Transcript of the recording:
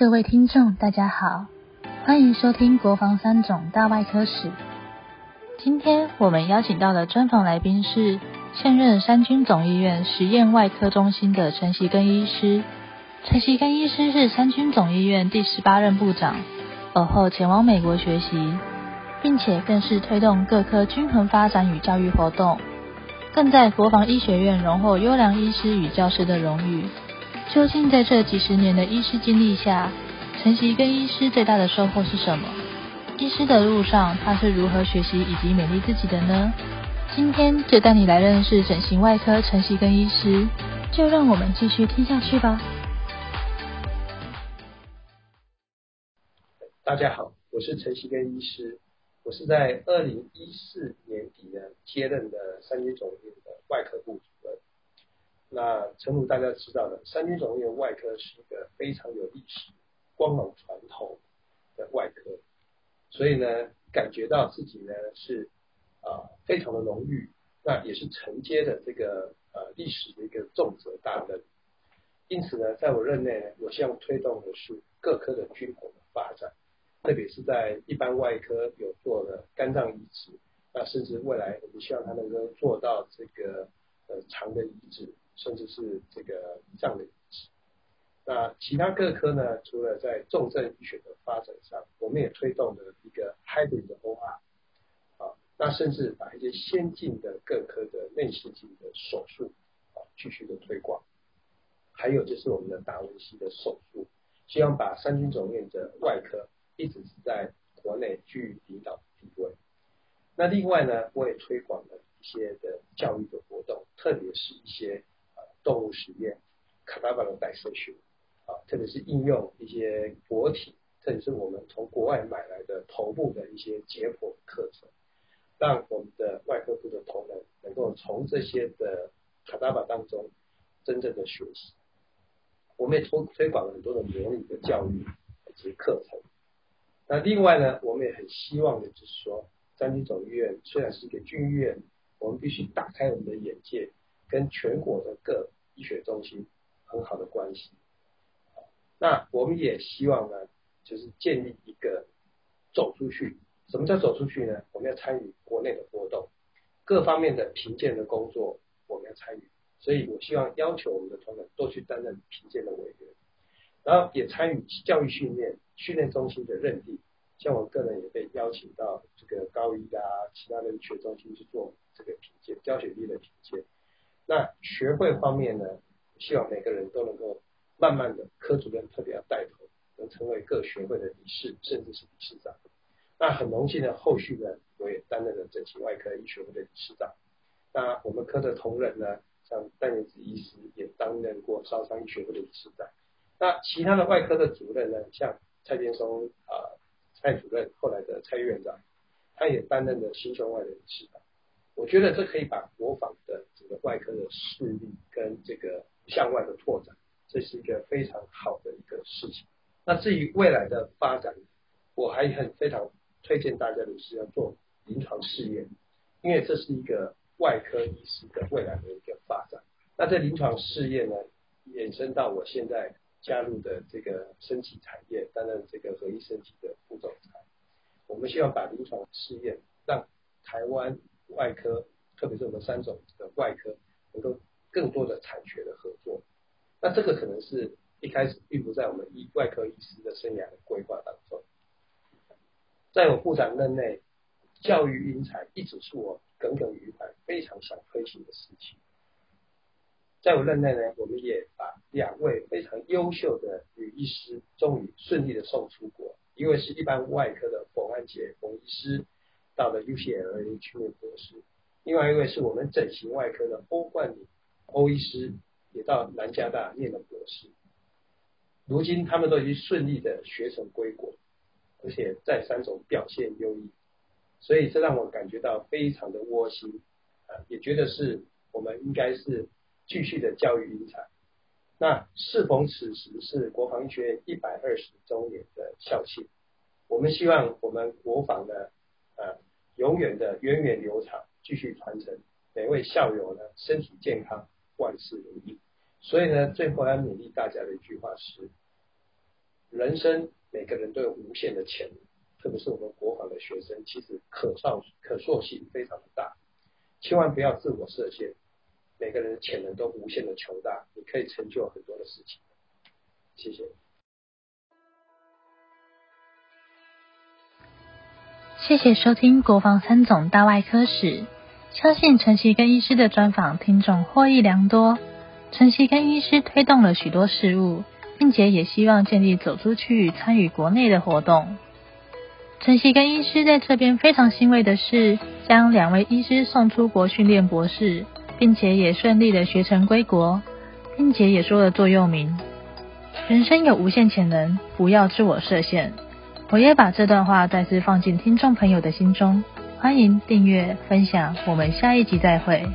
各位听众，大家好，欢迎收听《国防三种大外科史》。今天我们邀请到的专访来宾是现任三军总医院实验外科中心的陈习根医师。陈习根医师是三军总医院第十八任部长，尔后前往美国学习，并且更是推动各科均衡发展与教育活动，更在国防医学院荣获优良医师与教师的荣誉。究竟在这几十年的医师经历下，陈习根医师最大的收获是什么？医师的路上，他是如何学习以及勉励自己的呢？今天就带你来认识整形外科陈习根医师，就让我们继续听下去吧。大家好，我是陈习根医师，我是在二零一四年底呢接任的三军总院的外科部主任。那陈如大家知道的，三军总院外科是一个非常有历史、光芒传统的外科，所以呢，感觉到自己呢是啊非常的荣誉，那也是承接的这个呃历史的一个重责大任。因此呢，在我任内呢，我希望推动的是各科的均衡的发展，特别是在一般外科有做了肝脏移植，那甚至未来我们希望它能够做到这个呃肠的移植。甚至是这个胰脏的移植。那其他各科呢？除了在重症医学的发展上，我们也推动了一个 hybrid 的 OR 啊，那甚至把一些先进的各科的内视镜的手术啊继续的推广。还有就是我们的达文西的手术，希望把三军总院的外科一直是在国内居领导地位。那另外呢，我也推广了一些的教育的活动，特别是一些。动物实验，卡达巴的代色学啊，特别是应用一些活体，特别是我们从国外买来的头部的一些解剖课程，让我们的外科部的同仁能够从这些的卡达巴当中真正的学习。我们也推推广了很多的模拟的教育以及课程。那另外呢，我们也很希望的就是说，三军总医院虽然是一个军医院，我们必须打开我们的眼界。跟全国的各医学中心很好的关系，那我们也希望呢，就是建立一个走出去。什么叫走出去呢？我们要参与国内的活动，各方面的评鉴的工作我们要参与。所以我希望要求我们的同仁多去担任评鉴的委员，然后也参与教育训练训练中心的认定。像我个人也被邀请到这个高一啊，其他的医学中心去做这个评鉴教学力的评鉴。那学会方面呢，希望每个人都能够慢慢的，科主任特别要带头，能成为各学会的理事，甚至是理事长。那很荣幸的，后续呢，我也担任了整形外科医学会的理事长。那我们科的同仁呢，像戴元子医师也担任过烧伤医学会的理事长。那其他的外科的主任呢，像蔡天松啊，蔡主任，后来的蔡院长，他也担任了心胸外的理事长。我觉得这可以把国防外科的势力跟这个向外的拓展，这是一个非常好的一个事情。那至于未来的发展，我还很非常推荐大家的是要做临床试验，因为这是一个外科医师的未来的一个发展。那这临床试验呢，衍生到我现在加入的这个升级产业，担任这个合一升级的副总裁。我们希望把临床试验让台湾。外科，特别是我们三种的外科，能够更多的产学的合作。那这个可能是一开始并不在我们医外科医师的生涯的规划当中。在我部长任内，教育英才一直是我耿耿于怀、非常想推行的事情。在我任内呢，我们也把两位非常优秀的女医师终于顺利的送出国，一位是一般外科的冯安杰冯医师。到了 UCLA 去念博士，另外一位是我们整形外科的欧冠礼欧医师，也到南加大念了博士。如今他们都已经顺利的学成归国，而且在三种表现优异，所以这让我感觉到非常的窝心啊，也觉得是我们应该是继续的教育英才。那适逢此时是国防学院一百二十周年的校庆，我们希望我们国防呢，呃。永远的源远流长，继续传承。每位校友呢，身体健康，万事如意。所以呢，最后要勉励大家的一句话是：人生每个人都有无限的潜能，特别是我们国防的学生，其实可造可塑性非常的大，千万不要自我设限，每个人的潜能都无限的强大，你可以成就很多的事情。谢谢。谢谢收听国防三总大外科史，相信陈其根医师的专访，听众获益良多。陈其根医师推动了许多事务，并且也希望建立走出去参与国内的活动。陈其根医师在这边非常欣慰的是，将两位医师送出国训练博士，并且也顺利的学成归国，并且也说了座右铭：人生有无限潜能，不要自我设限。我也把这段话再次放进听众朋友的心中，欢迎订阅分享，我们下一集再会。